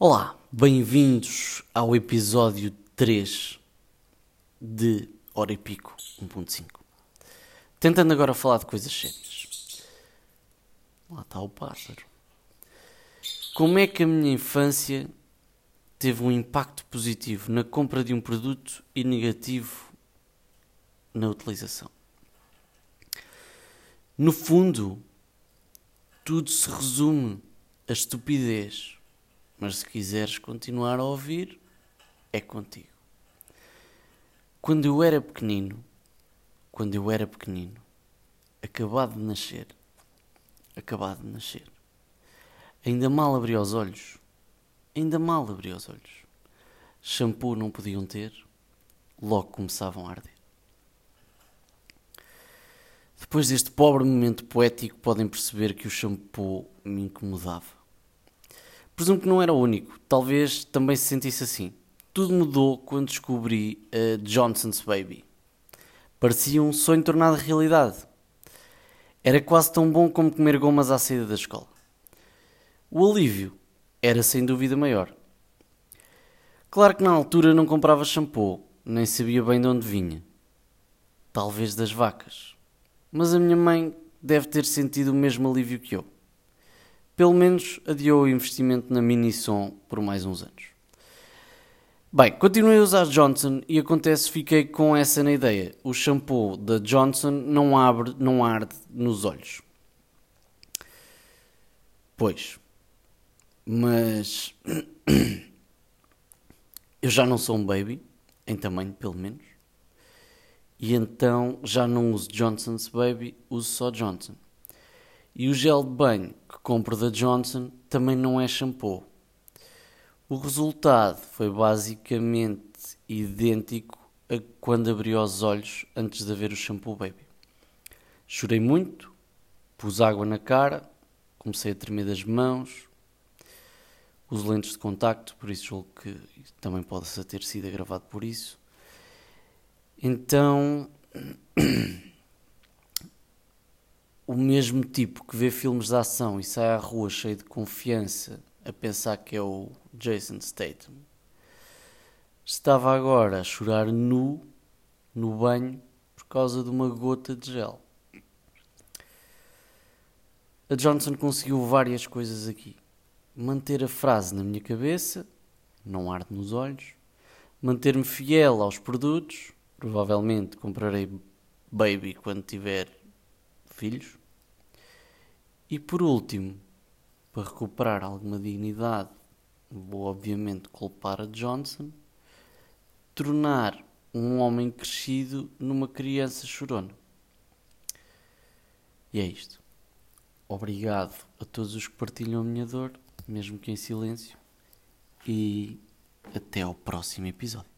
Olá, bem-vindos ao episódio 3 de Hora e Pico 1.5. Tentando agora falar de coisas sérias. Lá está o pássaro. Como é que a minha infância teve um impacto positivo na compra de um produto e negativo na utilização? No fundo, tudo se resume a estupidez. Mas se quiseres continuar a ouvir, é contigo. Quando eu era pequenino, quando eu era pequenino, acabado de nascer, acabado de nascer, ainda mal abri os olhos, ainda mal abri os olhos, shampoo não podiam ter, logo começavam a arder. Depois deste pobre momento poético, podem perceber que o shampoo me incomodava. Presumo que não era o único, talvez também se sentisse assim. Tudo mudou quando descobri a Johnson's Baby. Parecia um sonho tornado realidade. Era quase tão bom como comer gomas à saída da escola. O alívio era sem dúvida maior. Claro que na altura não comprava shampoo, nem sabia bem de onde vinha. Talvez das vacas. Mas a minha mãe deve ter sentido o mesmo alívio que eu. Pelo menos adiou o investimento na Mini-Som por mais uns anos. Bem, continuei a usar Johnson e acontece fiquei com essa na ideia. O shampoo da Johnson não abre, não arde nos olhos. Pois. Mas eu já não sou um baby, em tamanho pelo menos. E então já não uso Johnson's Baby, uso só Johnson. E o gel de banho que compro da Johnson também não é shampoo. O resultado foi basicamente idêntico a quando abri os olhos antes de haver o shampoo Baby. Chorei muito, pus água na cara, comecei a tremer das mãos, uso lentes de contacto, por isso julgo que também pode ter sido agravado por isso. Então, o mesmo tipo que vê filmes de ação e sai à rua cheio de confiança a pensar que é o Jason Statham, estava agora a chorar nu no banho por causa de uma gota de gel. A Johnson conseguiu várias coisas aqui. Manter a frase na minha cabeça, não arde nos olhos, manter-me fiel aos produtos, provavelmente comprarei baby quando tiver filhos. E por último, para recuperar alguma dignidade, vou obviamente culpar a Johnson, tornar um homem crescido numa criança chorona. E é isto. Obrigado a todos os que partilham a minha dor, mesmo que em silêncio, e até ao próximo episódio.